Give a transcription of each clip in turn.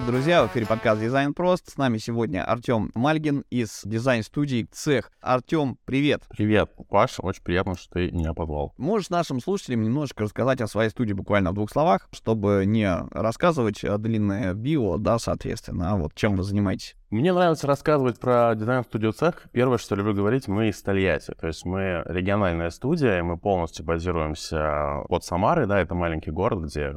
Привет, друзья! В эфире подкаст «Дизайн прост». С нами сегодня Артем Мальгин из дизайн-студии «Цех». Артем, привет! Привет, Паш, очень приятно, что ты меня позвал. Можешь нашим слушателям немножко рассказать о своей студии буквально в двух словах, чтобы не рассказывать длинное био, да, соответственно, а вот чем вы занимаетесь? Мне нравится рассказывать про дизайн-студию цех. Первое, что люблю говорить, мы из Тольятти. То есть мы региональная студия, и мы полностью базируемся под Самары, да, это маленький город, где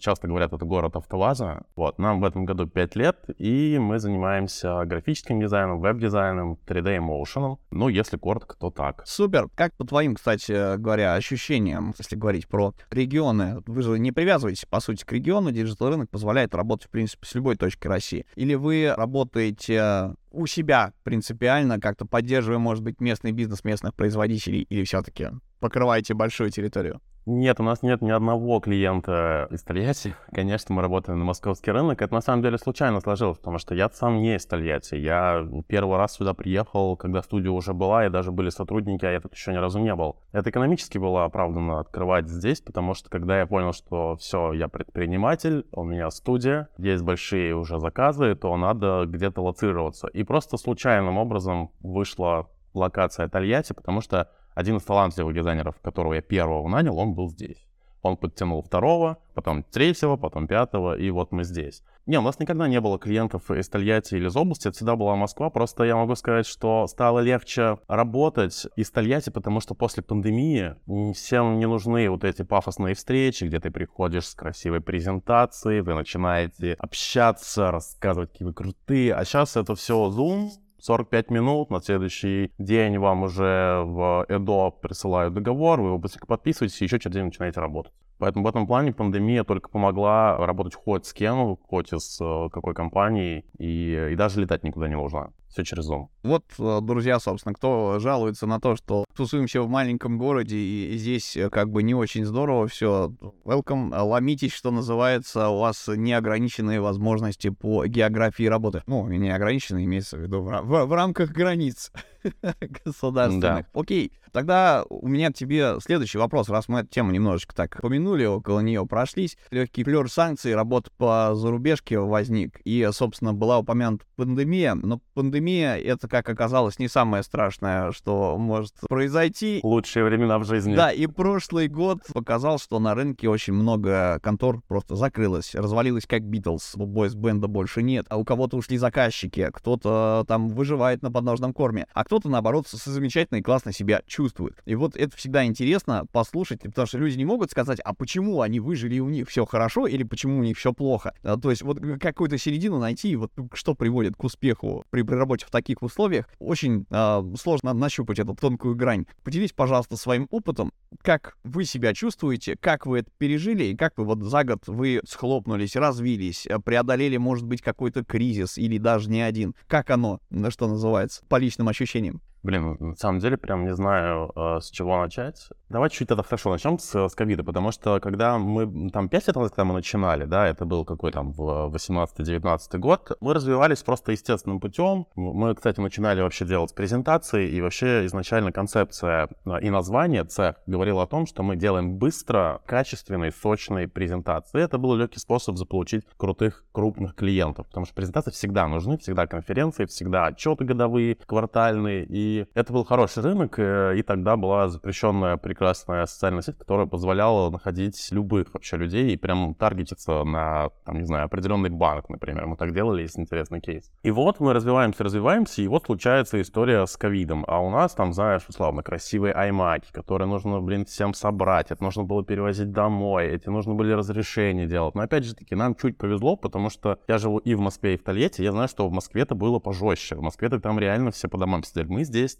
часто говорят, это город автоваза. Вот, нам в этом году 5 лет, и мы занимаемся графическим дизайном, веб-дизайном, 3D и motion ом. Ну, если коротко, то так. Супер. Как по твоим, кстати говоря, ощущениям, если говорить про регионы, вы же не привязываетесь, по сути, к региону, digital рынок позволяет работать, в принципе, с любой точки России. Или вы работаете делаете у себя принципиально, как-то поддерживая, может быть, местный бизнес местных производителей, или все-таки покрываете большую территорию? Нет, у нас нет ни одного клиента из Тольятти. Конечно, мы работаем на московский рынок. Это на самом деле случайно сложилось, потому что я сам не из Тольятти. Я первый раз сюда приехал, когда студия уже была, и даже были сотрудники, а я тут еще ни разу не был. Это экономически было оправданно открывать здесь, потому что когда я понял, что все, я предприниматель, у меня студия, есть большие уже заказы, то надо где-то лоцироваться. И просто случайным образом вышла локация Тольятти, потому что один из талантливых дизайнеров, которого я первого нанял, он был здесь. Он подтянул второго, потом третьего, потом пятого, и вот мы здесь. Не, у нас никогда не было клиентов из Тольятти или из области, это всегда была Москва, просто я могу сказать, что стало легче работать из Тольятти, потому что после пандемии всем не нужны вот эти пафосные встречи, где ты приходишь с красивой презентацией, вы начинаете общаться, рассказывать, какие вы крутые, а сейчас это все Zoom, 45 минут, на следующий день вам уже в ЭДО присылают договор, вы его быстренько подписываете, и еще через день начинаете работать. Поэтому в этом плане пандемия только помогла работать хоть с кем, хоть из э, какой компании, и, и даже летать никуда не нужно. Все через Zoom. Вот, э, друзья, собственно, кто жалуется на то, что тусуемся в маленьком городе, и здесь э, как бы не очень здорово все, welcome, ломитесь, что называется, у вас неограниченные возможности по географии работы. Ну, не ограниченные, имеется в виду в, в, в рамках границ государственных. Да. Окей, тогда у меня к тебе следующий вопрос, раз мы эту тему немножечко так помянули, около нее прошлись. Легкий флер санкций, работа по зарубежке возник, и, собственно, была упомянута пандемия, но пандемия — это, как оказалось, не самое страшное, что может произойти. Лучшие времена в жизни. Да, и прошлый год показал, что на рынке очень много контор просто закрылось, развалилось как Битлз, бойс-бенда больше нет, а у кого-то ушли заказчики, кто-то там выживает на подножном корме, а кто-то, наоборот, замечательно и классно себя чувствует. И вот это всегда интересно послушать, потому что люди не могут сказать, а почему они выжили, и у них все хорошо, или почему у них все плохо. А, то есть вот какую-то середину найти, вот что приводит к успеху при, при работе в таких условиях, очень э, сложно нащупать эту тонкую грань. Поделись, пожалуйста, своим опытом, как вы себя чувствуете, как вы это пережили, и как вы вот за год вы схлопнулись, развились, преодолели, может быть, какой-то кризис или даже не один. Как оно, что называется, по личным ощущениям? Блин, на самом деле прям не знаю, э, с чего начать. Давай чуть это хорошо начнем с, с ковида, потому что когда мы, там, 5 лет назад, когда мы начинали, да, это был какой там в 18-19 год, мы развивались просто естественным путем. Мы, кстати, начинали вообще делать презентации, и вообще изначально концепция э, и название цех говорила о том, что мы делаем быстро, качественные, сочные презентации. Это был легкий способ заполучить крутых, крупных клиентов, потому что презентации всегда нужны, всегда конференции, всегда отчеты годовые, квартальные, и это был хороший рынок, э, и тогда была запрещенная прекрасная социальная сеть, которая позволяла находить любых вообще людей и прям таргетиться на, там, не знаю, определенный банк, например. Мы так делали, есть интересный кейс. И вот мы развиваемся, развиваемся, и вот случается история с ковидом. А у нас там, знаешь, условно, красивые аймаки, которые нужно, блин, всем собрать, это нужно было перевозить домой, эти нужно были разрешения делать. Но опять же таки, нам чуть повезло, потому что я живу и в Москве, и в Тольятти, я знаю, что в Москве это было пожестче. В Москве-то там реально все по домам сидели. Мы здесь здесь,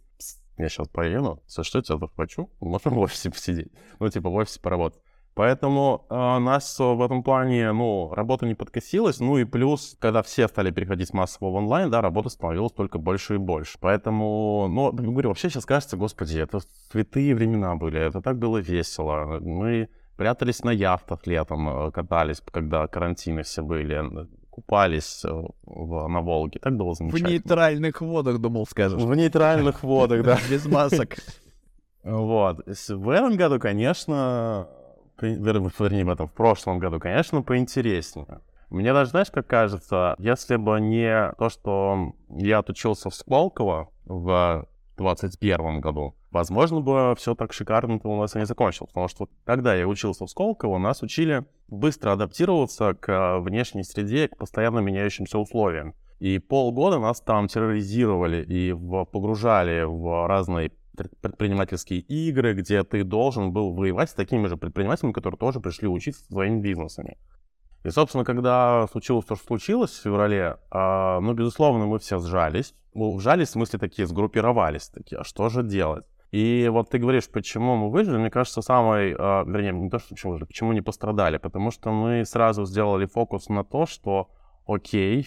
я сейчас поеду, за что я тебя захвачу, можем в офисе посидеть, ну, типа, в офисе поработать. Поэтому э, нас в этом плане, ну, работа не подкосилась, ну и плюс, когда все стали переходить массово в онлайн, да, работа становилась только больше и больше. Поэтому, ну, говорю, вообще сейчас кажется, господи, это святые времена были, это так было весело. Мы прятались на яхтах летом, э, катались, когда карантины все были купались э, в, на Волге. Так было замечательно. В нейтральных водах, думал, скажешь. В нейтральных водах, да. Без масок. Вот. В этом году, конечно, вернее, в этом, в прошлом году, конечно, поинтереснее. Мне даже, знаешь, как кажется, если бы не то, что я отучился в Сколково в 2021 году, возможно бы все так шикарно у нас и не закончилось. Потому что когда я учился в Сколково, нас учили быстро адаптироваться к внешней среде, к постоянно меняющимся условиям. И полгода нас там терроризировали и погружали в разные предпринимательские игры, где ты должен был воевать с такими же предпринимателями, которые тоже пришли учиться своими бизнесами. И, собственно, когда случилось то, что случилось в феврале, э, ну, безусловно, мы все сжались. Ну, сжались, в смысле, такие, сгруппировались такие, а что же делать? И вот ты говоришь, почему мы выжили, мне кажется, самый, э, вернее, не то, что почему выжили, почему не пострадали, потому что мы сразу сделали фокус на то, что, окей,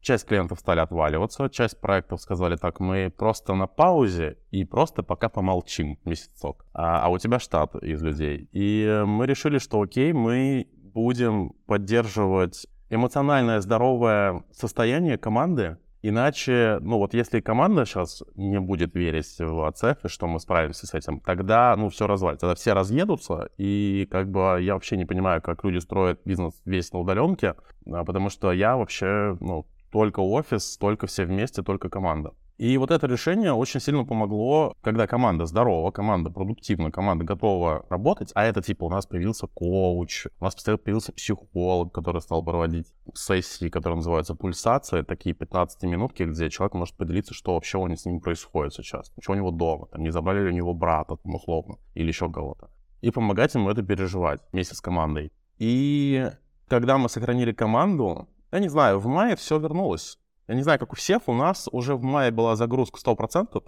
часть клиентов стали отваливаться, часть проектов сказали так, мы просто на паузе и просто пока помолчим месяцок. А, а у тебя штат из людей. И мы решили, что окей, мы будем поддерживать эмоциональное здоровое состояние команды, Иначе, ну вот если команда сейчас не будет верить в АЦФ и что мы справимся с этим, тогда, ну, все развалится. Тогда все разъедутся, и как бы я вообще не понимаю, как люди строят бизнес весь на удаленке, а, потому что я вообще, ну, только офис, только все вместе, только команда. И вот это решение очень сильно помогло, когда команда здорова, команда продуктивна, команда готова работать, а это типа у нас появился коуч, у нас появился психолог, который стал проводить сессии, которые называются пульсация, такие 15-минутки, где человек может поделиться, что вообще у него с ним происходит сейчас, что у него дома, там, не забрали ли у него брата, там, условно, или еще кого-то. И помогать ему это переживать вместе с командой. И когда мы сохранили команду, я не знаю, в мае все вернулось я не знаю, как у всех, у нас уже в мае была загрузка 100%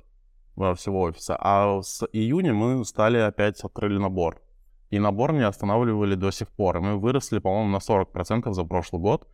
всего офиса, а с июня мы стали опять открыли набор. И набор не останавливали до сих пор. И мы выросли, по-моему, на 40% за прошлый год.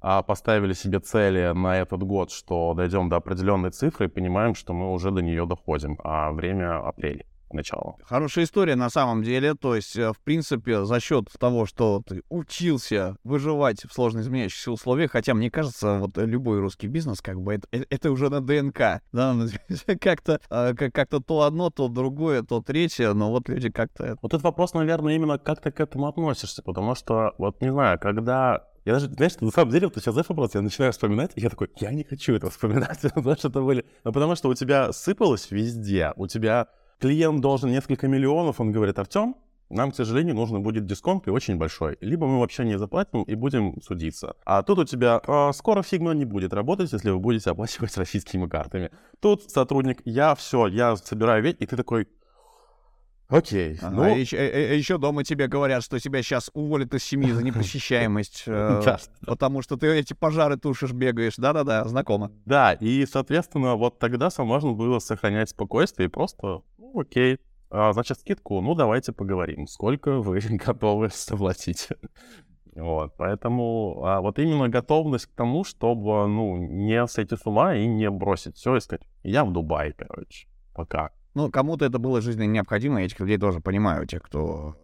А поставили себе цели на этот год, что дойдем до определенной цифры и понимаем, что мы уже до нее доходим. А время апрель начала. Хорошая история на самом деле. То есть, э, в принципе, за счет того, что ты учился выживать в сложно изменяющихся условиях, хотя мне кажется, вот любой русский бизнес, как бы это, э, это уже на ДНК, да, ну, как-то а, как-то то одно, то другое, то третье, но вот люди как-то... Вот этот вопрос, наверное, именно как ты к этому относишься, потому что, вот не знаю, когда я даже, знаешь, на самом деле, вот сейчас знаешь вопрос, я начинаю вспоминать, и я такой, я не хочу это вспоминать, потому что это были... Ну, потому что у тебя сыпалось везде, у тебя клиент должен несколько миллионов, он говорит, Артем, нам, к сожалению, нужно будет дисконт и очень большой. Либо мы вообще не заплатим и будем судиться. А тут у тебя а, скоро Figma не будет работать, если вы будете оплачивать российскими картами. Тут сотрудник, я все, я собираю ведь, и ты такой, Окей. Ага, ну... еще, а, а, еще дома тебе говорят, что тебя сейчас уволят из семьи за непосещаемость, э, потому что ты эти пожары тушишь, бегаешь. Да-да-да, знакомо. Да, и, соответственно, вот тогда можно было сохранять спокойствие и просто окей, а, значит, скидку, ну, давайте поговорим, сколько вы готовы заплатить. Вот, поэтому а вот именно готовность к тому, чтобы, ну, не сойти с ума и не бросить все и сказать, я в Дубае, короче, пока. Ну, кому-то это было жизненно необходимо, я этих людей тоже понимаю, тех, кто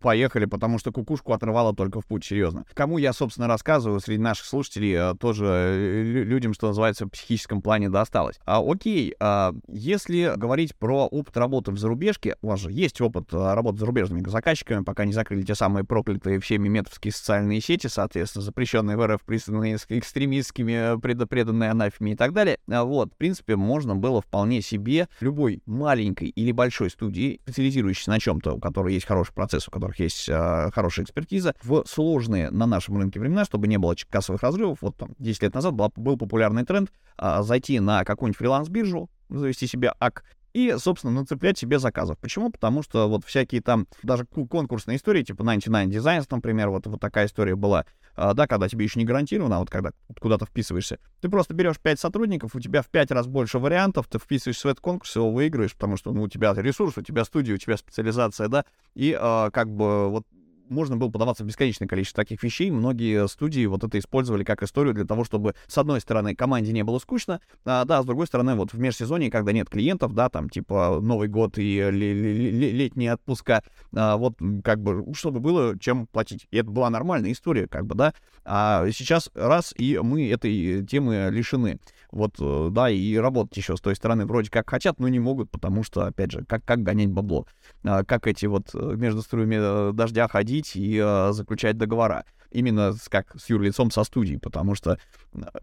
поехали, потому что кукушку отрывало только в путь, серьезно. Кому я, собственно, рассказываю среди наших слушателей, э, тоже э, людям, что называется, в психическом плане досталось. А, окей, а, если говорить про опыт работы в зарубежке, у вас же есть опыт э, работы с зарубежными заказчиками, пока не закрыли те самые проклятые всеми метовские социальные сети, соответственно, запрещенные в РФ, признанные экстремистскими, преданные анафеме и так далее. А, вот, в принципе, можно было вполне себе любой маленькой или большой студии, специализирующейся на чем-то, у которой есть хороший процесс, у которой которых есть э, хорошая экспертиза, в сложные на нашем рынке времена, чтобы не было кассовых разрывов. Вот там 10 лет назад была, был популярный тренд э, зайти на какую-нибудь фриланс-биржу, завести себе ак, и, собственно, нацеплять себе заказов. Почему? Потому что вот всякие там, даже конкурсные истории, типа 99 Designs, например, вот, вот такая история была, да, когда тебе еще не гарантировано, а вот когда куда-то вписываешься, ты просто берешь 5 сотрудников, у тебя в 5 раз больше вариантов, ты вписываешься в этот конкурс, его выиграешь, потому что ну, у тебя ресурс, у тебя студия, у тебя специализация, да, и а, как бы вот можно было подаваться в бесконечное количество таких вещей. Многие студии вот это использовали как историю для того, чтобы, с одной стороны, команде не было скучно, а, да, с другой стороны, вот в межсезонье, когда нет клиентов, да, там, типа, Новый год и летние отпуска, а, вот, как бы, чтобы было чем платить. И это была нормальная история, как бы, да. А сейчас раз, и мы этой темы лишены. Вот, э, да, и работать еще с той стороны вроде как хотят, но не могут, потому что, опять же, как, как гонять бабло, а, как эти вот э, между струями э, дождя ходить и заключать договора. именно с, как с юрлицом со студией, потому что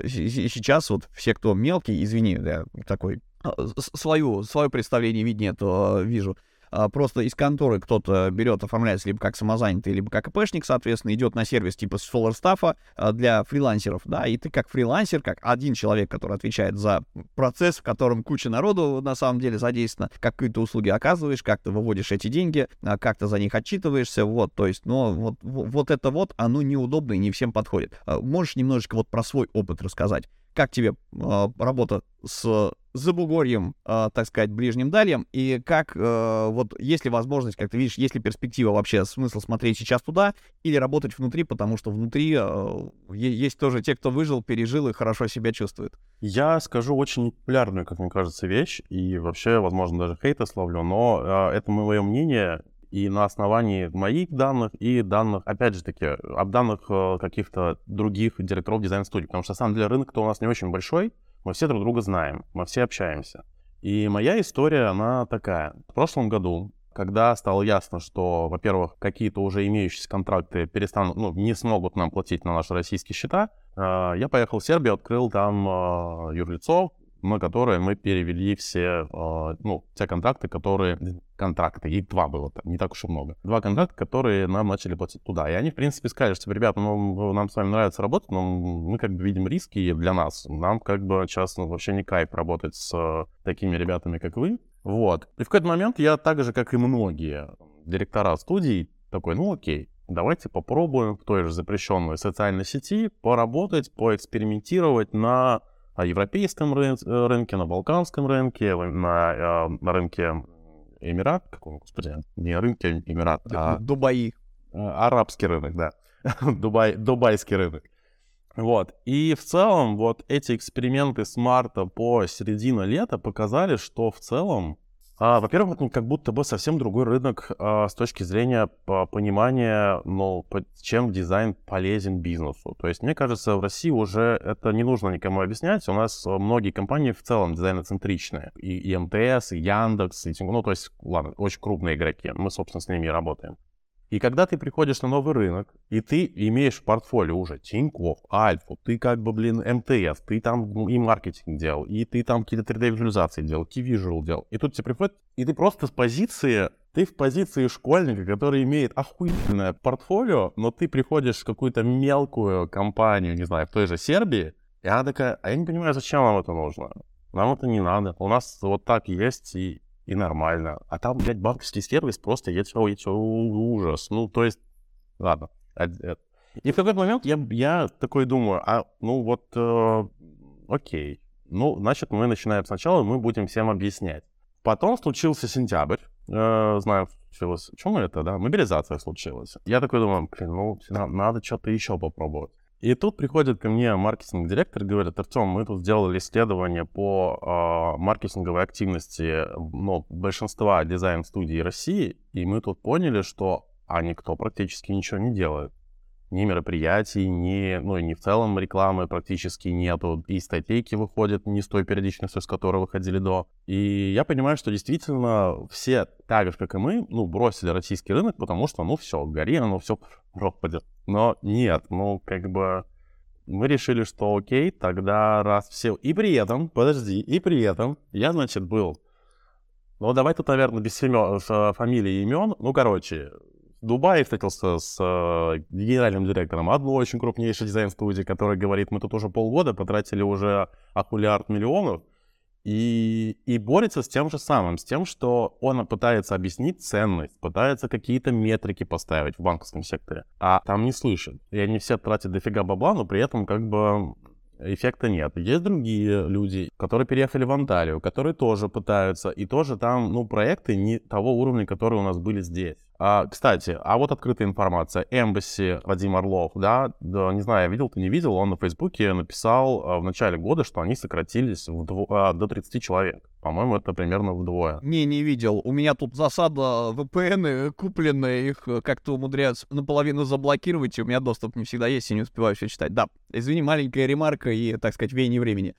сейчас вот все, кто мелкий, извини, я такой свою, свое представление виднее, то вижу, просто из конторы кто-то берет, оформляется либо как самозанятый, либо как ИПшник, соответственно, идет на сервис типа Solar Staff а, для фрилансеров, да, и ты как фрилансер, как один человек, который отвечает за процесс, в котором куча народу на самом деле задействована, какие-то услуги оказываешь, как ты выводишь эти деньги, а, как ты за них отчитываешься, вот, то есть, но вот, вот это вот, оно неудобно и не всем подходит. Можешь немножечко вот про свой опыт рассказать? Как тебе работа с Забугорьем, э, так сказать, Ближним Дальем, и как, э, вот, есть ли возможность, как ты видишь, есть ли перспектива вообще, смысл смотреть сейчас туда или работать внутри, потому что внутри э, есть тоже те, кто выжил, пережил и хорошо себя чувствует. Я скажу очень популярную, как мне кажется, вещь, и вообще, возможно, даже хейта словлю, но э, это мое мнение, и на основании моих данных и данных, опять же таки, об данных э, каких-то других директоров дизайн-студий, потому что, на самом деле, рынок-то у нас не очень большой, мы все друг друга знаем, мы все общаемся. И моя история, она такая. В прошлом году, когда стало ясно, что, во-первых, какие-то уже имеющиеся контракты перестанут, ну, не смогут нам платить на наши российские счета, э, я поехал в Сербию, открыл там э, юрлицо, на которые мы перевели все, э, ну, те контракты, которые... Контракты, и два было, не так уж и много. Два контракта, которые нам начали платить туда. И они, в принципе, сказали, что, ребята, ну, нам с вами нравится работать, но мы как бы видим риски для нас. Нам как бы сейчас ну, вообще не кайф работать с э, такими ребятами, как вы. Вот. И в какой-то момент я так же, как и многие директора студий, такой, ну окей, давайте попробуем в той же запрещенной социальной сети поработать, поэкспериментировать на европейском э, рынке, на балканском рынке, на, э, на рынке Эмират, каком, господи, не рынке Эмират, а... Дубаи. Э, арабский рынок, да. Дубай, дубайский рынок. Вот. И в целом вот эти эксперименты с марта по середину лета показали, что в целом во-первых, это как будто бы совсем другой рынок а, с точки зрения а, понимания, ну, чем дизайн полезен бизнесу. То есть, мне кажется, в России уже это не нужно никому объяснять. У нас а, многие компании в целом дизайноцентричные. И, МТС, и Яндекс, и, ну, то есть, ладно, очень крупные игроки. Мы, собственно, с ними и работаем. И когда ты приходишь на новый рынок, и ты имеешь в портфолио уже Тинькофф, Альфу, ты как бы, блин, МТС, ты там и маркетинг делал, и ты там какие-то 3D-визуализации делал, T-Visual делал. И тут тебе приходит, и ты просто с позиции, ты в позиции школьника, который имеет охуенное портфолио, но ты приходишь в какую-то мелкую компанию, не знаю, в той же Сербии, и она такая, а я не понимаю, зачем вам это нужно? Нам это не надо. У нас вот так есть, и и нормально. А там, блядь, банковский сервис просто, я тебе, я тебе ужас. Ну, то есть, ладно. И в какой-то момент я, я такой думаю, а, ну вот, э, окей. Ну, значит, мы начинаем сначала, мы будем всем объяснять. Потом случился сентябрь. Э, знаю, случилось... Почему это, да? Мобилизация случилась. Я такой думаю, блин, ну, надо что-то еще попробовать. И тут приходит ко мне маркетинг-директор и говорит, Артем, мы тут сделали исследование по э, маркетинговой активности ну, большинства дизайн-студий России, и мы тут поняли, что а никто практически ничего не делает ни мероприятий, ни, ну и не в целом рекламы практически нету, и статейки выходят не с той периодичностью, с которой выходили до. И я понимаю, что действительно все, так же, как и мы, ну, бросили российский рынок, потому что, ну, все, гори, ну, все пропадет. Но нет, ну, как бы мы решили, что окей, тогда раз все... И при этом, подожди, и при этом я, значит, был... Ну, давай тут, наверное, без фами... фамилии и имен. Ну, короче, в Дубае встретился с э, генеральным директором одной очень крупнейшей дизайн-студии, которая говорит, мы тут уже полгода потратили уже окулярд миллионов, и, и борется с тем же самым, с тем, что он пытается объяснить ценность, пытается какие-то метрики поставить в банковском секторе, а там не слышат. И они все тратят дофига бабла, но при этом как бы эффекта нет. Есть другие люди, которые переехали в Анталию, которые тоже пытаются, и тоже там, ну, проекты не того уровня, которые у нас были здесь. А, кстати, а вот открытая информация. Embassy Вадим Орлов, да, да, не знаю, видел ты, не видел, он на Фейсбуке написал а, в начале года, что они сократились вдво- а, до 30 человек. По-моему, это примерно вдвое. Не, не видел. У меня тут засада VPN, купленные, их э, как-то умудряются наполовину заблокировать, и у меня доступ не всегда есть, и не успеваю все читать. Да, извини, маленькая ремарка и, так сказать, веяние времени.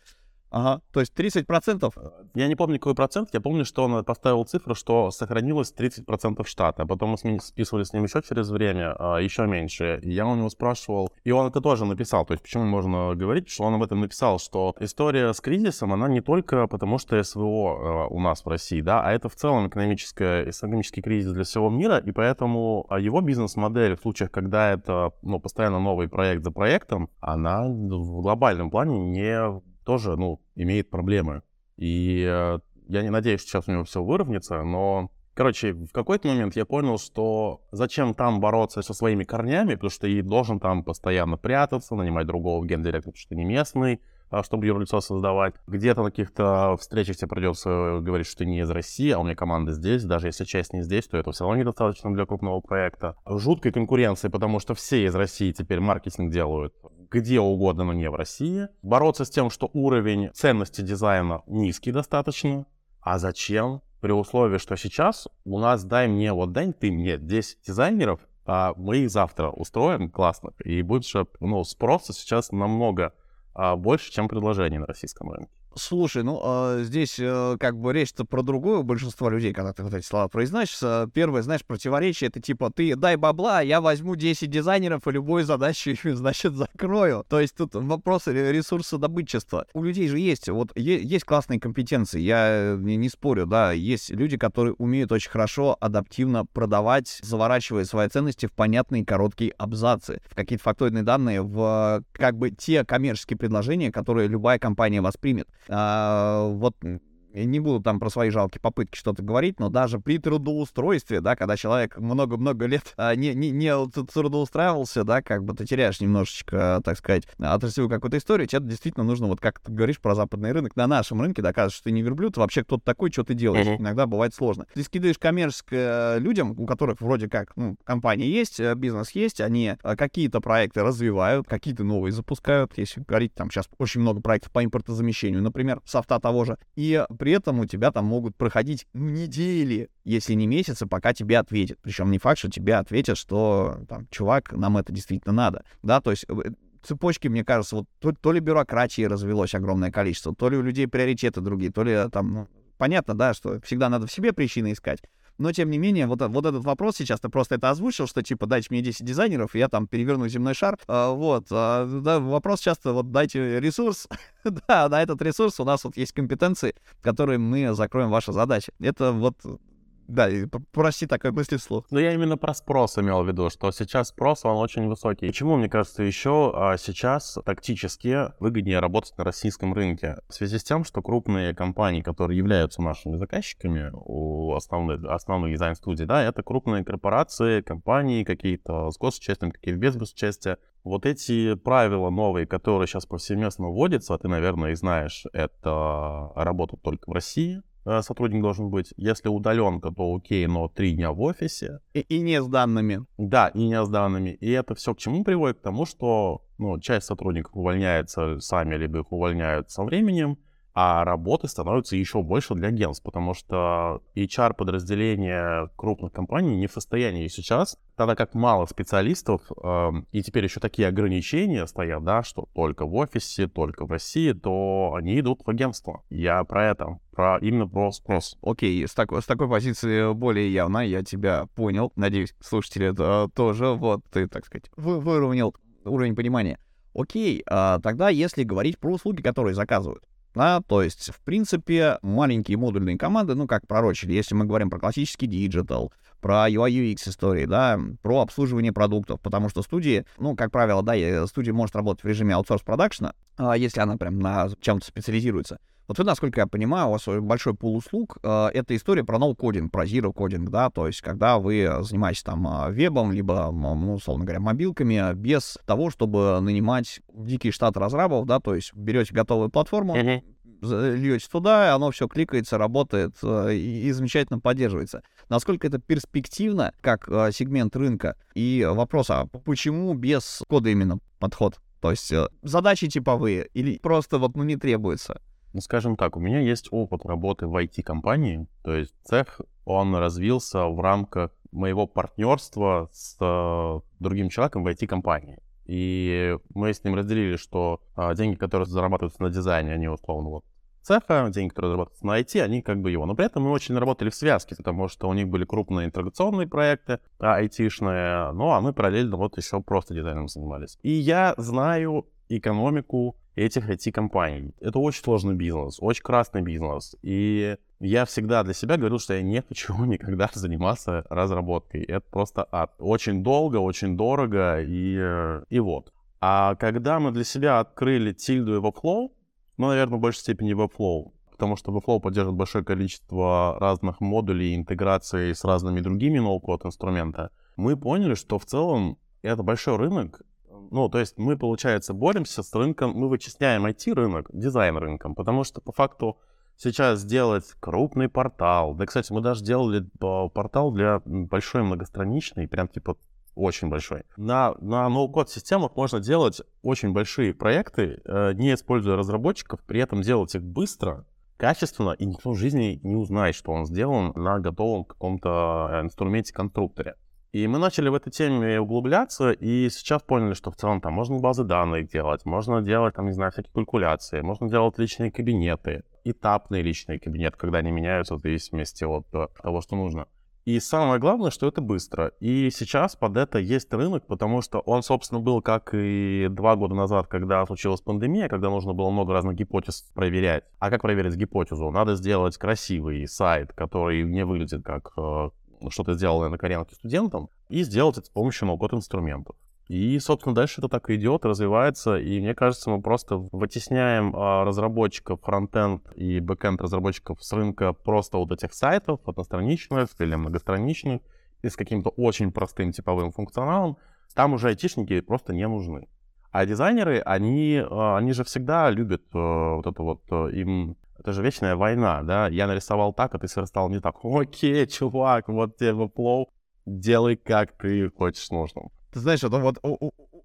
Ага, то есть 30%? Я не помню, какой процент. Я помню, что он поставил цифру, что сохранилось 30% штата. Потом мы списывали с ним еще через время, а, еще меньше. Я у него спрашивал, и он это тоже написал. То есть почему можно говорить, что он об этом написал, что история с кризисом, она не только потому, что СВО а, у нас в России, да, а это в целом экономическая, экономический кризис для всего мира, и поэтому а, его бизнес-модель в случаях, когда это ну, постоянно новый проект за проектом, она в глобальном плане не тоже, ну, имеет проблемы. И э, я не надеюсь, что сейчас у него все выровняется, но Короче, в какой-то момент я понял, что зачем там бороться со своими корнями, потому что ты должен там постоянно прятаться, нанимать другого гендиректора, потому что не местный, а, чтобы юрлицо создавать. Где-то на каких-то встречах тебе придется говорить, что ты не из России, а у меня команда здесь. Даже если часть не здесь, то это все равно недостаточно для крупного проекта. Жуткой конкуренции, потому что все из России теперь маркетинг делают где угодно, но не в России. Бороться с тем, что уровень ценности дизайна низкий достаточно. А зачем? При условии, что сейчас у нас дай мне, вот дай ты мне 10 дизайнеров, а мы их завтра устроим классно. И будет же, ну, спроса сейчас намного а, больше, чем предложений на российском рынке. Слушай, ну э, здесь э, как бы речь-то про другое большинство людей, когда ты вот эти слова произносишь. Э, первое, знаешь, противоречие это типа ты дай бабла, я возьму 10 дизайнеров и любую задачу, значит, закрою. То есть тут вопрос ресурсодобытчества. У людей же есть, вот есть классные компетенции, я не, не спорю, да, есть люди, которые умеют очень хорошо адаптивно продавать, заворачивая свои ценности в понятные короткие абзацы, в какие-то фактоидные данные, в как бы те коммерческие предложения, которые любая компания воспримет. А, вот я не буду там про свои жалкие попытки что-то говорить, но даже при трудоустройстве, да, когда человек много-много лет а, не, не, не трудоустраивался, да, как бы ты теряешь немножечко, так сказать, отраслевую какую-то историю, тебе действительно нужно, вот как ты говоришь про западный рынок, на нашем рынке доказывать, что ты не верблюд, вообще кто-то такой, что ты делаешь. Иногда бывает сложно. Ты скидываешь коммерческое людям, у которых вроде как, ну, компания есть, э, бизнес есть, они э, какие-то проекты развивают, какие-то новые запускают, если говорить, там сейчас очень много проектов по импортозамещению, например, софта того же, и при этом у тебя там могут проходить ну, недели, если не месяцы, пока тебе ответят. Причем не факт, что тебе ответят, что там, чувак, нам это действительно надо. Да, то есть э, цепочки, мне кажется, вот то, то ли бюрократии развелось огромное количество, то ли у людей приоритеты другие, то ли э, там, ну, понятно, да, что всегда надо в себе причины искать, но, тем не менее, вот, вот этот вопрос сейчас, ты просто это озвучил, что, типа, дайте мне 10 дизайнеров, и я там переверну земной шар. А, вот. А, да, вопрос часто, вот, дайте ресурс. да, на этот ресурс у нас вот есть компетенции, которые мы закроем ваши задачи. Это вот да, прости такой мысли вслух. Но я именно про спрос имел в виду, что сейчас спрос, он очень высокий. Почему, мне кажется, еще а, сейчас тактически выгоднее работать на российском рынке? В связи с тем, что крупные компании, которые являются нашими заказчиками у основных, основных дизайн-студий, да, это крупные корпорации, компании какие-то с госучастием, какие-то без госучастия. Вот эти правила новые, которые сейчас повсеместно вводятся, а ты, наверное, и знаешь, это работают только в России, сотрудник должен быть. Если удаленка, то окей, но три дня в офисе. И, и не с данными. Да, и не с данными. И это все к чему приводит? К тому, что ну, часть сотрудников увольняется сами, либо их увольняют со временем, а работы становится еще больше для агентств, потому что HR-подразделения крупных компаний не в состоянии сейчас, тогда как мало специалистов, э, и теперь еще такие ограничения стоят, да, что только в офисе, только в России, то они идут в агентство. Я про это, про именно про спрос. Окей, с, так, с такой позиции более явно я тебя понял. Надеюсь, слушатели это тоже, вот, ты, так сказать, вы, выровнял уровень понимания. Окей, а, тогда если говорить про услуги, которые заказывают, да, то есть, в принципе, маленькие модульные команды, ну, как пророчили, если мы говорим про классический digital, про UI UX истории, да, про обслуживание продуктов, потому что студии, ну, как правило, да, студия может работать в режиме outsource production а, если она прям на чем-то специализируется. Вот вы, насколько я понимаю, у вас большой пул услуг. Э, это история про no-coding, про zero-coding, да, то есть когда вы занимаетесь там э, вебом, либо, ну, условно говоря, мобилками, без того, чтобы нанимать дикий штат разрабов, да, то есть берете готовую платформу, mm-hmm льете туда, и оно все кликается, работает э, и, и замечательно поддерживается. Насколько это перспективно, как э, сегмент рынка? И вопрос, а почему без кода именно подход? То есть э, задачи типовые или просто вот ну не требуется? Ну, скажем так, у меня есть опыт работы в IT-компании, то есть цех, он развился в рамках моего партнерства с э, другим человеком в IT-компании. И мы с ним разделили, что а, деньги, которые зарабатываются на дизайне, они условно вот цеха, деньги, которые зарабатываются на IT, они как бы его. Но при этом мы очень работали в связке, потому что у них были крупные интеграционные проекты, а, IT-шные, ну а мы параллельно вот еще просто дизайном занимались. И я знаю экономику этих IT-компаний. Это очень сложный бизнес, очень красный бизнес. И я всегда для себя говорил, что я не хочу никогда заниматься разработкой. Это просто ад. Очень долго, очень дорого и, и вот. А когда мы для себя открыли тильду и Webflow, ну, наверное, в большей степени Webflow, потому что Webflow поддерживает большое количество разных модулей интеграции с разными другими ноу-код инструмента, мы поняли, что в целом это большой рынок, ну, то есть мы, получается, боремся с рынком, мы вычисняем IT-рынок дизайн рынком, потому что по факту сейчас сделать крупный портал, да, кстати, мы даже делали портал для большой многостраничный, прям типа очень большой. На, на ноу-код системах можно делать очень большие проекты, э, не используя разработчиков, при этом делать их быстро, качественно, и никто в жизни не узнает, что он сделан на готовом каком-то э, инструменте-конструкторе. И мы начали в этой теме углубляться, и сейчас поняли, что в целом там можно базы данных делать, можно делать, там, не знаю, всякие калькуляции, можно делать личные кабинеты, этапные личные кабинеты, когда они меняются в зависимости от э, того, что нужно. И самое главное, что это быстро. И сейчас под это есть рынок, потому что он, собственно, был как и два года назад, когда случилась пандемия, когда нужно было много разных гипотез проверять. А как проверить гипотезу? Надо сделать красивый сайт, который не выглядит как э, что-то сделанное на коленке студентам, и сделать это с помощью no-code инструментов. И, собственно, дальше это так и идет, развивается, и мне кажется, мы просто вытесняем а, разработчиков frontend и backend разработчиков с рынка просто вот этих сайтов, одностраничных или многостраничных, и с каким-то очень простым типовым функционалом, там уже айтишники просто не нужны. А дизайнеры, они, а, они же всегда любят а, вот это вот, а, им это же вечная война, да? Я нарисовал так, а ты сверстал не так. Окей, чувак, вот тебе плов, делай как ты хочешь нужным. Ты знаешь, это вот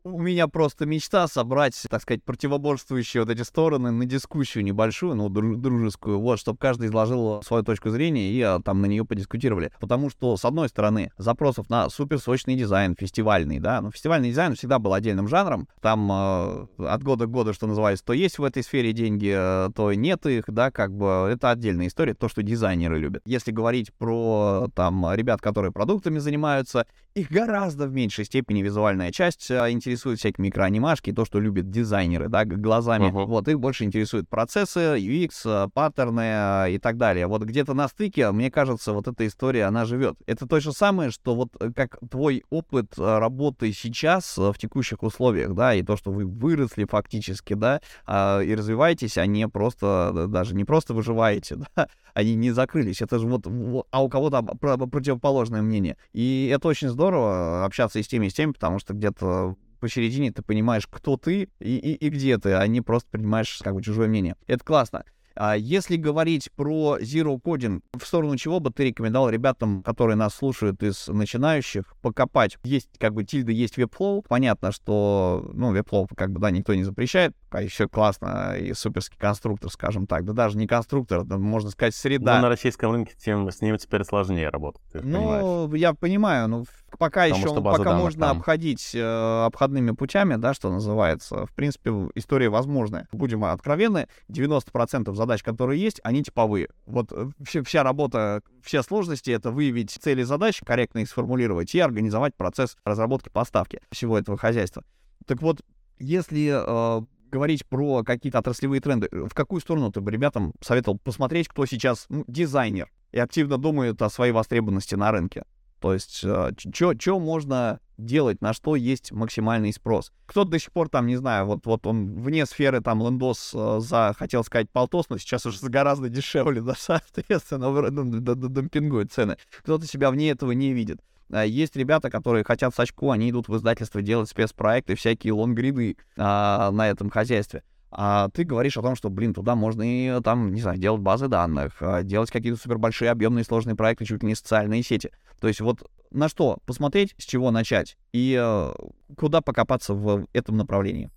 у, меня просто мечта собрать, так сказать, противоборствующие вот эти стороны на дискуссию небольшую, ну, дружескую, вот, чтобы каждый изложил свою точку зрения и а, там на нее подискутировали. Потому что, с одной стороны, запросов на суперсочный дизайн, фестивальный, да, ну, фестивальный дизайн всегда был отдельным жанром, там э, от года к году, что называется, то есть в этой сфере деньги, э, то нет их, да, как бы это отдельная история, то, что дизайнеры любят. Если говорить про, там, ребят, которые продуктами занимаются, их гораздо в меньшей степени визуальная часть э, интересует интересуют всякие микроанимашки, то, что любят дизайнеры, да, глазами. Uh-huh. Вот, их больше интересуют процессы, UX, э, паттерны э, и так далее. Вот где-то на стыке, мне кажется, вот эта история, она живет. Это то же самое, что вот э, как твой опыт работы сейчас в текущих условиях, да, и то, что вы выросли фактически, да, а, и развиваетесь, а не просто, даже не просто выживаете, да, они не закрылись. Это же вот, а у кого-то противоположное мнение. И это очень здорово общаться и с теми, и с теми, потому что где-то посередине ты понимаешь, кто ты и, и, и где ты, а не просто принимаешь как бы чужое мнение. Это классно. А если говорить про Zero Coding, в сторону чего бы ты рекомендовал ребятам, которые нас слушают из начинающих, покопать? Есть как бы тильда, есть Webflow. Понятно, что, ну, Webflow как бы, да, никто не запрещает, а еще классно и суперский конструктор, скажем так. Да даже не конструктор, это, можно сказать, среда. Ну, на российском рынке тем, с ним теперь сложнее работать, Ну, понимаешь. я понимаю, но пока еще, пока можно там. обходить э, обходными путями, да, что называется, в принципе, история возможная. Будем откровенны, 90% задач, которые есть, они типовые. Вот э, вся, вся работа, все сложности — это выявить цели задач, корректно их сформулировать и организовать процесс разработки поставки всего этого хозяйства. Так вот, если э, говорить про какие-то отраслевые тренды, в какую сторону ты бы ребятам советовал посмотреть, кто сейчас ну, дизайнер и активно думает о своей востребованности на рынке? То есть, э, что можно делать, на что есть максимальный спрос. Кто-то до сих пор там, не знаю, вот, вот он вне сферы там лендос э, за, хотел сказать, полтос, но сейчас уже гораздо дешевле, да, соответственно, демпингует цены. Кто-то себя вне этого не видит. А есть ребята, которые хотят с очку, они идут в издательство делать спецпроекты, всякие лонгриды а, на этом хозяйстве. А ты говоришь о том, что, блин, туда можно и там, не знаю, делать базы данных, а, делать какие-то супербольшие объемные сложные проекты, чуть ли не социальные сети. То есть вот на что посмотреть, с чего начать и э, куда покопаться в этом направлении?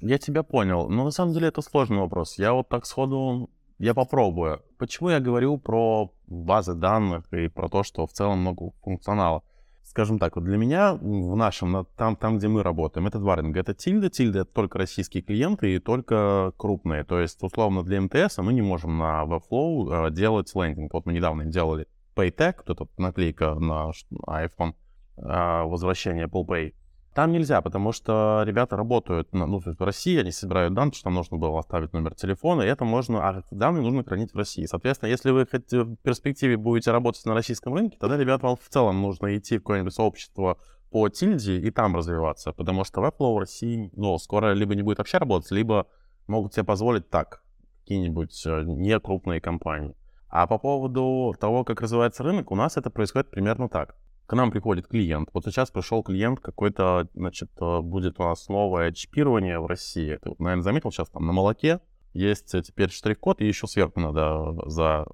Я тебя понял. Но на самом деле это сложный вопрос. Я вот так сходу, я попробую. Почему я говорю про базы данных и про то, что в целом много функционала? Скажем так, вот для меня в нашем, там, там, где мы работаем, это два рынка. Это Тильда. Тильда — это только российские клиенты и только крупные. То есть, условно, для МТС мы не можем на Webflow э, делать лендинг. Вот мы недавно делали PayTag, вот эта наклейка на iPhone, э, возвращение Apple Pay. Там нельзя, потому что ребята работают ну, в России, они собирают данные, что там нужно было оставить номер телефона, и это можно, а данные нужно хранить в России. Соответственно, если вы хотите, в перспективе будете работать на российском рынке, тогда, ребят, вам в целом нужно идти в какое-нибудь сообщество по тильде и там развиваться, потому что Webflow в России, ну, скоро либо не будет вообще работать, либо могут себе позволить так, какие-нибудь э, не крупные компании. А по поводу того, как развивается рынок, у нас это происходит примерно так к нам приходит клиент. Вот сейчас пришел клиент какой-то, значит, э, будет у нас новое чипирование в России. Ты, наверное, заметил сейчас там на молоке есть теперь штрих-код, и еще сверху надо за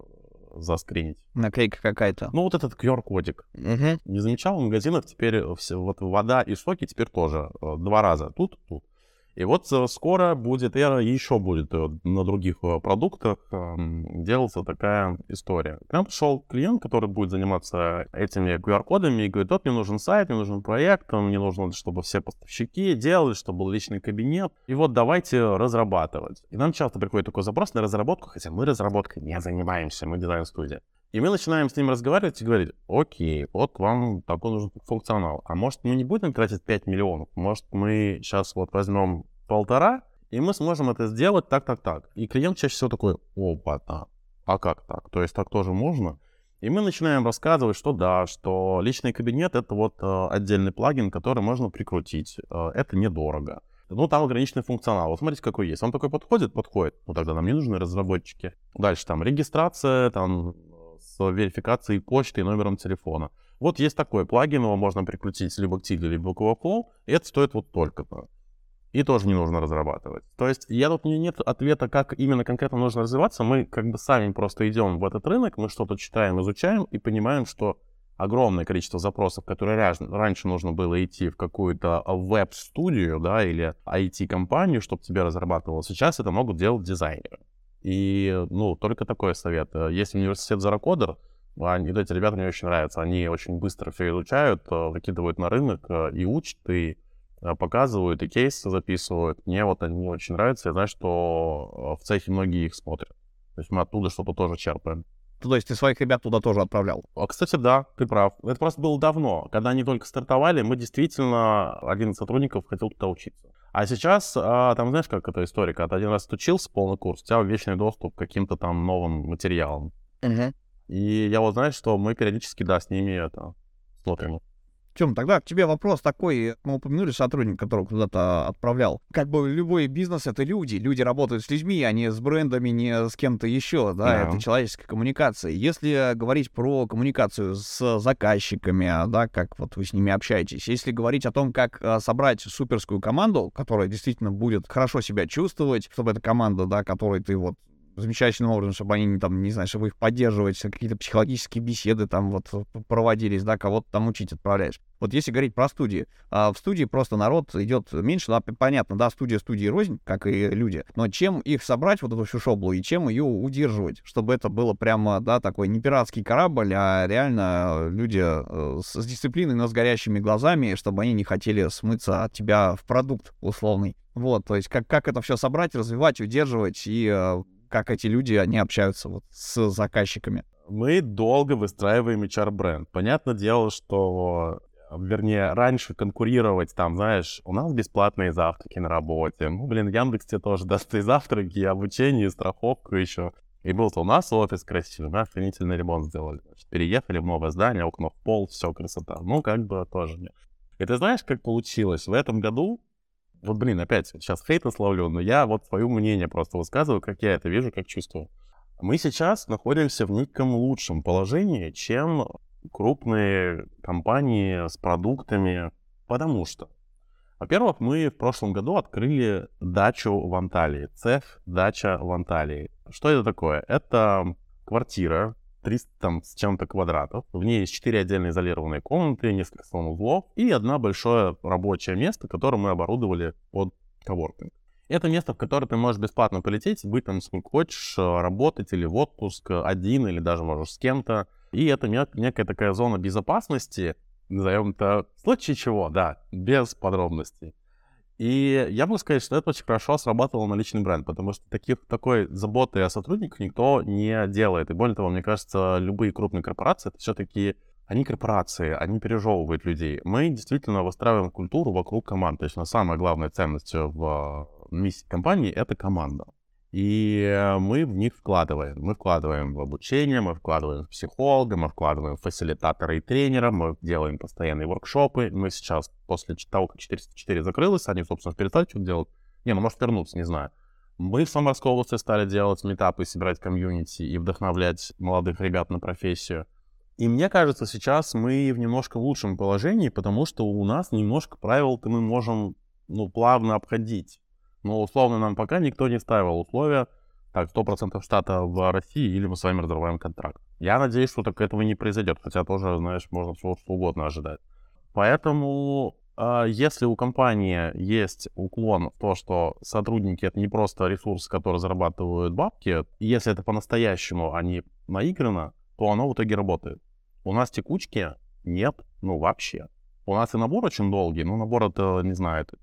заскринить. Наклейка какая-то. Ну, вот этот QR-кодик. Угу. Не замечал, в магазинах теперь все, вот вода и соки теперь тоже э, два раза. Тут, тут. И вот э, скоро будет, и еще будет э, на других э, продуктах делаться такая история. К нам пришел клиент, который будет заниматься этими QR-кодами и говорит, вот мне нужен сайт, мне нужен проект, мне нужно, чтобы все поставщики делали, чтобы был личный кабинет. И вот давайте разрабатывать. И нам часто приходит такой запрос на разработку, хотя мы разработкой не занимаемся, мы дизайн-студия. И мы начинаем с ним разговаривать и говорить, окей, вот вам такой нужен функционал. А может мы не будем тратить 5 миллионов? Может мы сейчас вот возьмем полтора, и мы сможем это сделать так, так, так. И клиент чаще всего такой, опа, а, а как так? То есть так тоже можно? И мы начинаем рассказывать, что да, что личный кабинет — это вот э, отдельный плагин, который можно прикрутить. Э, это недорого. Ну, там ограниченный функционал. Вот смотрите, какой есть. Он такой подходит? Подходит. Ну, тогда нам не нужны разработчики. Дальше там регистрация, там с верификацией почты и номером телефона. Вот есть такой плагин, его можно прикрутить либо к Tigre, либо к Overflow, и это стоит вот только-то. И тоже не нужно разрабатывать. То есть я тут не нет ответа, как именно конкретно нужно развиваться. Мы как бы сами просто идем в этот рынок, мы что-то читаем, изучаем и понимаем, что огромное количество запросов, которые раньше нужно было идти в какую-то веб-студию, да, или IT-компанию, чтобы тебе разрабатывало, сейчас это могут делать дизайнеры. И, ну, только такой совет. Есть университет Зарокодер, они, эти ребята мне очень нравятся. Они очень быстро все изучают, э, выкидывают на рынок э, и учат, и э, показывают, и кейсы записывают. Мне вот они очень нравятся. Я знаю, что в цехе многие их смотрят. То есть мы оттуда что-то тоже черпаем. То есть ты своих ребят туда тоже отправлял? А, кстати, да, ты прав. Это просто было давно. Когда они только стартовали, мы действительно, один из сотрудников хотел туда учиться. А сейчас, а, там, знаешь, как эта история, когда ты один раз отучился полный курс, у тебя вечный доступ к каким-то там новым материалам. Угу. И я вот знаю, что мы периодически, да, с ними это смотрим. Тем, тогда к тебе вопрос такой. Мы упомянули сотрудника, которого куда-то отправлял. Как бы любой бизнес — это люди. Люди работают с людьми, а не с брендами, не с кем-то еще. Да, yeah. это человеческая коммуникация. Если говорить про коммуникацию с заказчиками, да, как вот вы с ними общаетесь, если говорить о том, как а, собрать суперскую команду, которая действительно будет хорошо себя чувствовать, чтобы эта команда, да, которой ты вот замечательным образом, чтобы они там, не знаю, чтобы их поддерживать, какие-то психологические беседы там вот проводились, да, кого-то там учить отправляешь. Вот если говорить про студии, а в студии просто народ идет меньше, да, понятно, да, студия студии рознь, как и люди, но чем их собрать, вот эту всю шоблу, и чем ее удерживать, чтобы это было прямо, да, такой не пиратский корабль, а реально люди э, с, с дисциплиной, но с горящими глазами, чтобы они не хотели смыться от тебя в продукт условный. Вот, то есть как, как это все собрать, развивать, удерживать и э, как эти люди, они общаются вот с заказчиками? Мы долго выстраиваем HR-бренд. Понятное дело, что вернее, раньше конкурировать там, знаешь, у нас бесплатные завтраки на работе. Ну, блин, Яндекс тебе тоже даст и завтраки, и обучение, и страховку еще. И был у нас офис красивый, мы охренительный ремонт сделали. Значит, переехали в новое здание, окно в пол, все, красота. Ну, как бы тоже. И ты знаешь, как получилось? В этом году вот, блин, опять сейчас хейта словлю, но я вот свое мнение просто высказываю, как я это вижу, как чувствую. Мы сейчас находимся в неком лучшем положении, чем крупные компании с продуктами, потому что, во-первых, мы в прошлом году открыли дачу в Анталии, цех дача в Анталии. Что это такое? Это квартира, 300 там, с чем-то квадратов. В ней есть 4 отдельно изолированные комнаты, несколько салон-углов и одно большое рабочее место, которое мы оборудовали под коворкинг. Это место, в которое ты можешь бесплатно полететь, быть там сколько хочешь, работать или в отпуск один, или даже можешь с кем-то. И это некая такая зона безопасности, назовем это в случае чего, да, без подробностей. И я могу сказать, что это очень хорошо срабатывало на личный бренд, потому что таких, такой заботы о сотрудниках никто не делает. И более того, мне кажется, любые крупные корпорации, это все-таки они корпорации, они пережевывают людей. Мы действительно выстраиваем культуру вокруг команд. То есть, на самая главная ценность в миссии компании — это команда. И мы в них вкладываем. Мы вкладываем в обучение, мы вкладываем в психолога, мы вкладываем в фасилитатора и тренера, мы делаем постоянные воркшопы. Мы сейчас, после того, как 404 закрылось, они, собственно, перестали что-то делать. Не, ну, может, вернуться, не знаю. Мы в Самарской области стали делать метапы, собирать комьюнити и вдохновлять молодых ребят на профессию. И мне кажется, сейчас мы в немножко лучшем положении, потому что у нас немножко правил-то мы можем, ну, плавно обходить. Но условно нам пока никто не ставил условия, так, 100% штата в России или мы с вами разрываем контракт. Я надеюсь, что так этого не произойдет, хотя тоже, знаешь, можно всего что угодно ожидать. Поэтому, э, если у компании есть уклон в то, что сотрудники это не просто ресурс, который зарабатывают бабки, если это по-настоящему, а не наиграно, то оно в итоге работает. У нас текучки нет, ну вообще. У нас и набор очень долгий, ну набор это, не знаю, это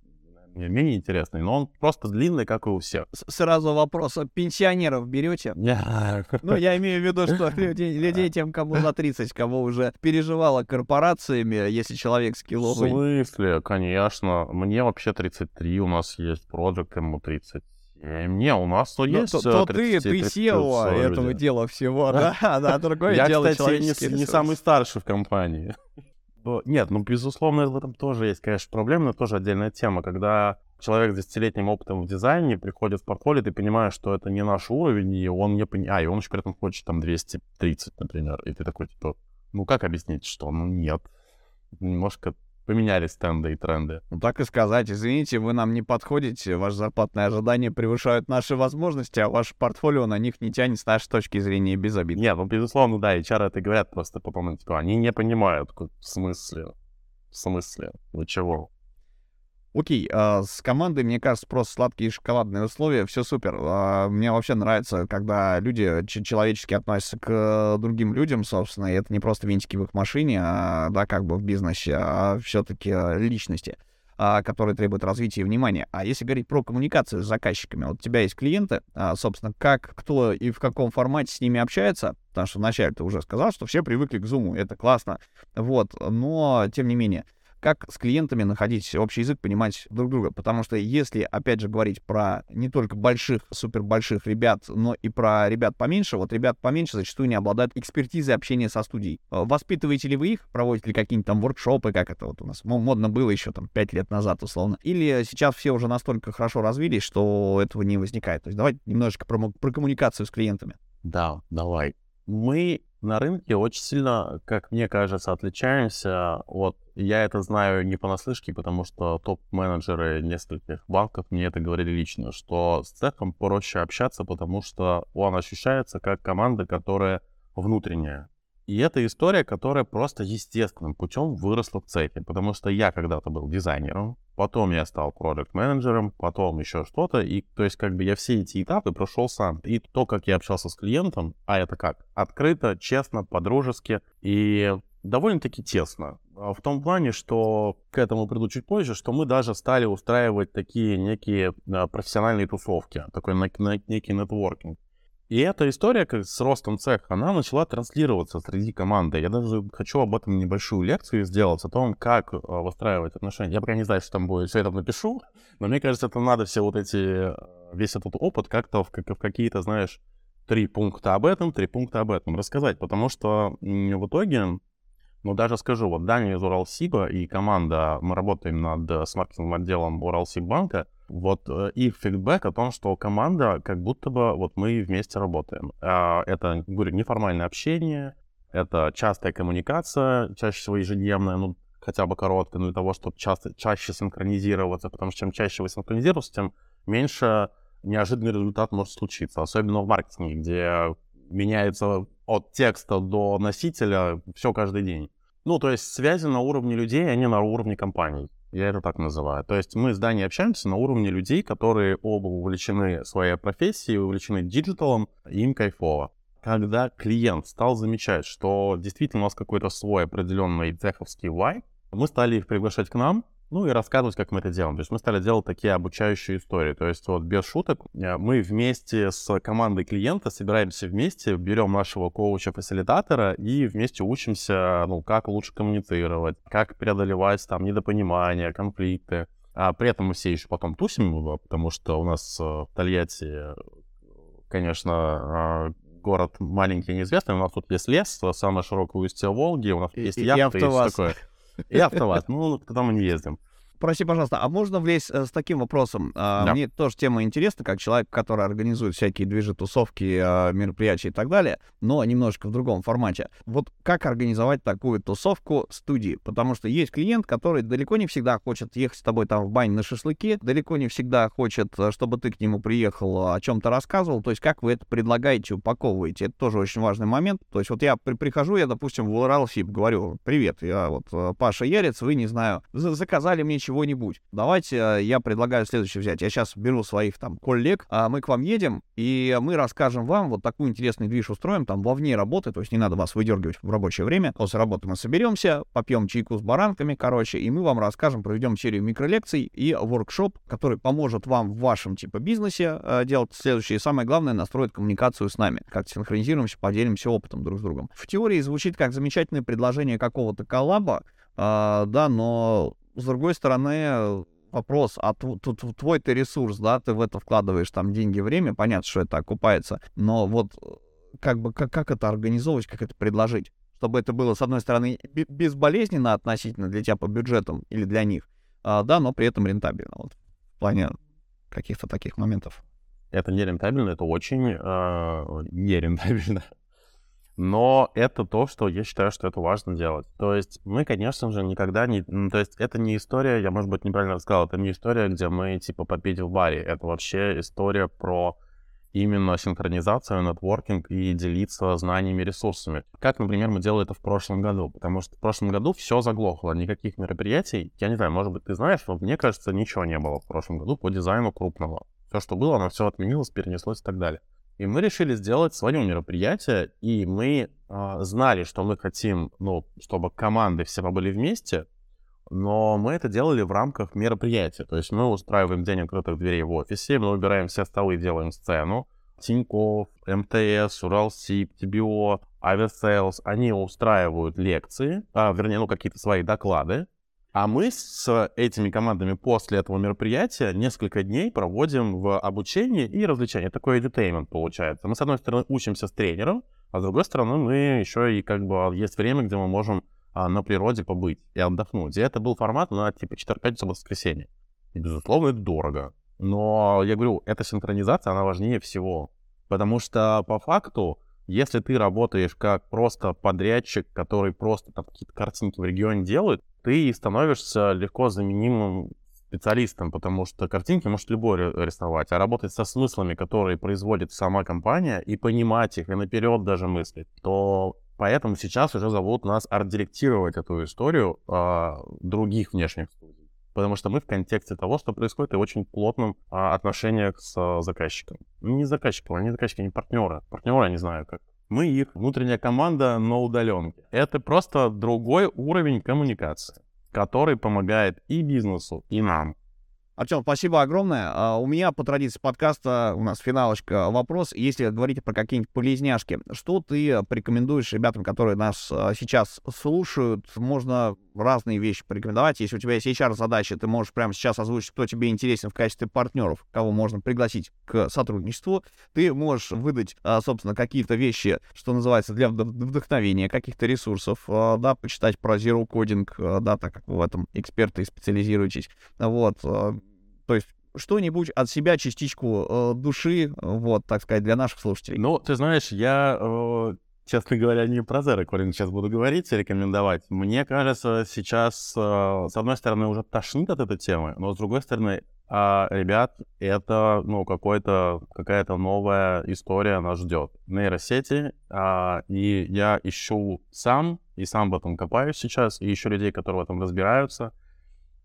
менее интересный, но он просто длинный, как и у всех. Сразу вопрос, а пенсионеров берете? Ну, я имею в виду, что людей, людей тем, кому за 30, кого уже переживало корпорациями, если человек скилловый. В смысле? Конечно. Мне вообще 33, у нас есть проект, ему 30. Не, у нас то есть. То, то 30, ты, ты SEO этого дела всего, да? Да, другое я, дело кстати, не, не самый старший в компании. Нет, ну, безусловно, в этом тоже есть, конечно, проблема, но тоже отдельная тема. Когда человек с десятилетним опытом в дизайне приходит в портфолио, ты понимаешь, что это не наш уровень, и он не понимает, а, и он еще при этом хочет там 230, например, и ты такой, типа, ну, как объяснить, что, ну, нет. Немножко поменялись стенды и тренды. Ну, так и сказать, извините, вы нам не подходите, ваши зарплатные ожидания превышают наши возможности, а ваше портфолио на них не тянет с нашей точки зрения без обид. Нет, ну, безусловно, да, HR это говорят просто потом, типа, они не понимают, в смысле, в смысле, вы чего? Окей, а, с командой, мне кажется, просто сладкие шоколадные условия, все супер. А, мне вообще нравится, когда люди человечески относятся к другим людям, собственно, и это не просто винтики в их машине, а, да, как бы в бизнесе, а все-таки личности, а, которые требуют развития и внимания. А если говорить про коммуникацию с заказчиками, вот у тебя есть клиенты, а, собственно, как, кто и в каком формате с ними общается, потому что вначале ты уже сказал, что все привыкли к Zoom, это классно, вот, но, тем не менее, как с клиентами находить общий язык, понимать друг друга. Потому что если, опять же, говорить про не только больших, супер больших ребят, но и про ребят поменьше, вот ребят поменьше зачастую не обладают экспертизой общения со студией. Э, воспитываете ли вы их, проводите ли какие-нибудь там воркшопы, как это вот у нас модно было еще там 5 лет назад, условно. Или сейчас все уже настолько хорошо развились, что этого не возникает. То есть давайте немножечко про, про коммуникацию с клиентами. Да, давай. Мы на рынке очень сильно, как мне кажется, отличаемся от... Я это знаю не понаслышке, потому что топ-менеджеры нескольких банков мне это говорили лично, что с цехом проще общаться, потому что он ощущается как команда, которая внутренняя. И это история, которая просто естественным путем выросла в цехе, потому что я когда-то был дизайнером, потом я стал продукт-менеджером, потом еще что-то, и то есть как бы я все эти этапы прошел сам. И то, как я общался с клиентом, а это как? Открыто, честно, по-дружески и довольно-таки тесно. А в том плане, что к этому приду чуть позже, что мы даже стали устраивать такие некие а, профессиональные тусовки, такой некий нетворкинг. И эта история как с ростом цеха, она начала транслироваться среди команды. Я даже хочу об этом небольшую лекцию сделать, о том, как э, выстраивать отношения. Я пока не знаю, что там будет, все это напишу, но мне кажется, это надо все вот эти, э, весь этот опыт как-то в, в какие-то, знаешь, три пункта об этом, три пункта об этом рассказать, потому что в итоге ну, даже скажу, вот Даня из Уралсиба и команда, мы работаем над э, с отделом Уралсибанка, вот э, их фидбэк о том, что команда, как будто бы вот мы вместе работаем. А, это, говорю, неформальное общение, это частая коммуникация, чаще всего ежедневная, ну, хотя бы короткая, ну, для того, чтобы часто, чаще синхронизироваться, потому что чем чаще вы синхронизируетесь, тем меньше неожиданный результат может случиться, особенно в маркетинге, где меняется от текста до носителя все каждый день. Ну, то есть связи на уровне людей, а не на уровне компаний. Я это так называю. То есть мы с Даней общаемся на уровне людей, которые оба увлечены своей профессией, увлечены диджиталом, им кайфово. когда клиент стал замечать, что действительно у нас какой-то свой определенный цеховский вайб, мы стали их приглашать к нам, ну и рассказывать, как мы это делаем. То есть мы стали делать такие обучающие истории. То есть вот без шуток э, мы вместе с командой клиента собираемся вместе, берем нашего коуча-фасилитатора и вместе учимся, ну, как лучше коммуницировать, как преодолевать там недопонимания, конфликты. А при этом мы все еще потом тусим, потому что у нас э, в Тольятти, конечно, а, город маленький, неизвестный. У нас тут есть лес, самая широкая устье Волги, у нас и, есть яхты и, и, и такое. И автоваз. Ну, туда мы не ездим. Прости, пожалуйста, а можно влезть э, с таким вопросом? А, да. Мне тоже тема интересна, как человек, который организует всякие движи, тусовки, а, мероприятия и так далее, но немножко в другом формате. Вот как организовать такую тусовку студии? Потому что есть клиент, который далеко не всегда хочет ехать с тобой там в бань на шашлыки, далеко не всегда хочет, э, чтобы ты к нему приехал, о чем-то рассказывал. То есть как вы это предлагаете, упаковываете? Это тоже очень важный момент. То есть вот я при прихожу, я, допустим, в Уралсиб говорю, привет, я вот э, Паша Ярец, вы, не знаю, заказали мне чего чего-нибудь. Давайте э, я предлагаю следующее взять. Я сейчас беру своих там коллег, а мы к вам едем, и мы расскажем вам вот такую интересную движ устроим там вовне работы, то есть не надо вас выдергивать в рабочее время. После работы мы соберемся, попьем чайку с баранками, короче, и мы вам расскажем, проведем серию микролекций и воркшоп, который поможет вам в вашем типа бизнесе э, делать следующее. И самое главное, настроить коммуникацию с нами. Как синхронизируемся, поделимся опытом друг с другом. В теории звучит как замечательное предложение какого-то коллаба, Uh, да, но с другой стороны, вопрос, а твой-то ресурс, да, ты в это вкладываешь там деньги, время, понятно, что это окупается, но вот как бы как, как это организовывать, как это предложить, чтобы это было, с одной стороны, безболезненно относительно для тебя по бюджетам или для них, а, да, но при этом рентабельно, вот в плане каких-то таких моментов. Это не рентабельно, это очень э, нерентабельно. Но это то, что я считаю, что это важно делать. То есть мы, конечно же, никогда не... То есть это не история, я, может быть, неправильно рассказал, это не история, где мы, типа, попить в баре. Это вообще история про именно синхронизацию, нетворкинг и делиться знаниями ресурсами. Как, например, мы делали это в прошлом году, потому что в прошлом году все заглохло, никаких мероприятий. Я не знаю, может быть, ты знаешь, но мне кажется, ничего не было в прошлом году по дизайну крупного. Все, что было, оно все отменилось, перенеслось и так далее. И мы решили сделать свое мероприятие, и мы э, знали, что мы хотим, ну, чтобы команды все побыли вместе, но мы это делали в рамках мероприятия. То есть мы устраиваем день открытых дверей в офисе, мы убираем все столы, делаем сцену. Тинькофф, МТС, Уралсиб, ТБО, Aviasales, они устраивают лекции, а, вернее, ну, какие-то свои доклады, а мы с этими командами после этого мероприятия несколько дней проводим в обучении и развлечении. Такой edutainment получается. Мы, с одной стороны, учимся с тренером, а с другой стороны, мы еще и как бы есть время, где мы можем а, на природе побыть и отдохнуть. И это был формат на типа 4-5 часов воскресенье. И, безусловно, это дорого. Но я говорю, эта синхронизация, она важнее всего. Потому что по факту если ты работаешь как просто подрядчик, который просто там какие-то картинки в регионе делает, ты становишься легко заменимым специалистом, потому что картинки может любой рисовать, а работать со смыслами, которые производит сама компания, и понимать их, и наперед даже мыслить, то поэтому сейчас уже зовут нас арт-директировать эту историю э, других внешних студий потому что мы в контексте того, что происходит, и очень плотном а, отношениях с а, заказчиком. Ну, не заказчиком, они заказчики, они партнеры. Партнеры, я не знаю как. Мы их внутренняя команда на удаленке. Это просто другой уровень коммуникации, который помогает и бизнесу, и нам. Артем, спасибо огромное. А, у меня по традиции подкаста у нас финалочка вопрос. Если говорить про какие-нибудь полезняшки, что ты порекомендуешь ребятам, которые нас а, сейчас слушают? Можно разные вещи порекомендовать. Если у тебя есть HR-задача, ты можешь прямо сейчас озвучить, кто тебе интересен в качестве партнеров, кого можно пригласить к сотрудничеству. Ты можешь выдать, а, собственно, какие-то вещи, что называется, для вдохновения, каких-то ресурсов, да, почитать про Zero Coding, да, так как вы в этом эксперты и специализируетесь. Вот то есть что-нибудь от себя, частичку э, души, вот, так сказать, для наших слушателей. Ну, ты знаешь, я, э, честно говоря, не про Zero Calling сейчас буду говорить и рекомендовать. Мне кажется, сейчас, э, с одной стороны, уже тошнит от этой темы, но с другой стороны, а, ребят, это, ну, какой-то, какая-то новая история нас ждет. Нейросети, а, и я ищу сам, и сам в этом копаюсь сейчас, и ищу людей, которые в этом разбираются —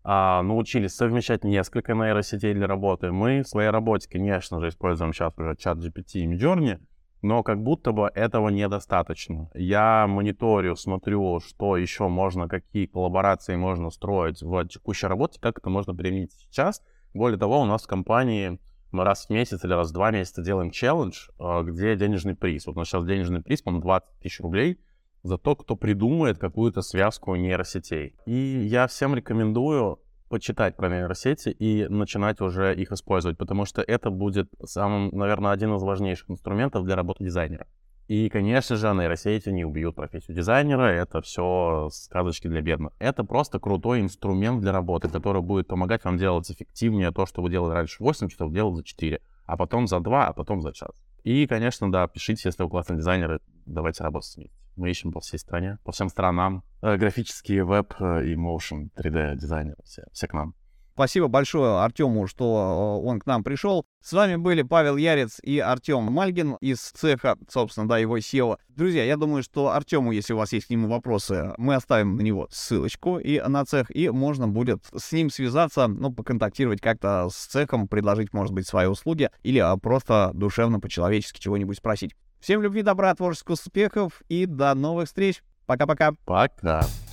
а, научились совмещать несколько нейросетей для работы. Мы в своей работе, конечно же, используем сейчас уже чат GPT и Midjourney, но как будто бы этого недостаточно. Я мониторю, смотрю, что еще можно, какие коллаборации можно строить в текущей работе, как это можно применить сейчас. Более того, у нас в компании мы раз в месяц или раз в два месяца делаем челлендж, а, где денежный приз. Вот у нас сейчас денежный приз, по-моему, 20 тысяч рублей за то, кто придумает какую-то связку нейросетей. И я всем рекомендую почитать про нейросети и начинать уже их использовать, потому что это будет самым, наверное, один из важнейших инструментов для работы дизайнера. И, конечно же, нейросети не убьют профессию дизайнера, это все сказочки для бедных. Это просто крутой инструмент для работы, который будет помогать вам делать эффективнее то, что вы делали раньше 8 часов, делать за 4, а потом за 2, а потом за час. И, конечно, да, пишите, если вы классный дизайнер, давайте работать вместе. Мы ищем по всей стране, по всем странам. Э, графические веб э, и motion 3D дизайнеры, все, все к нам. Спасибо большое Артему, что э, он к нам пришел. С вами были Павел Ярец и Артем Мальгин из цеха, собственно, да, его SEO. Друзья, я думаю, что Артему, если у вас есть к нему вопросы, мы оставим на него ссылочку и на цех, и можно будет с ним связаться, ну, поконтактировать как-то с цехом, предложить, может быть, свои услуги или просто душевно, по-человечески чего-нибудь спросить. Всем любви, добра, творческих успехов и до новых встреч. Пока-пока. Пока. -пока. Пока.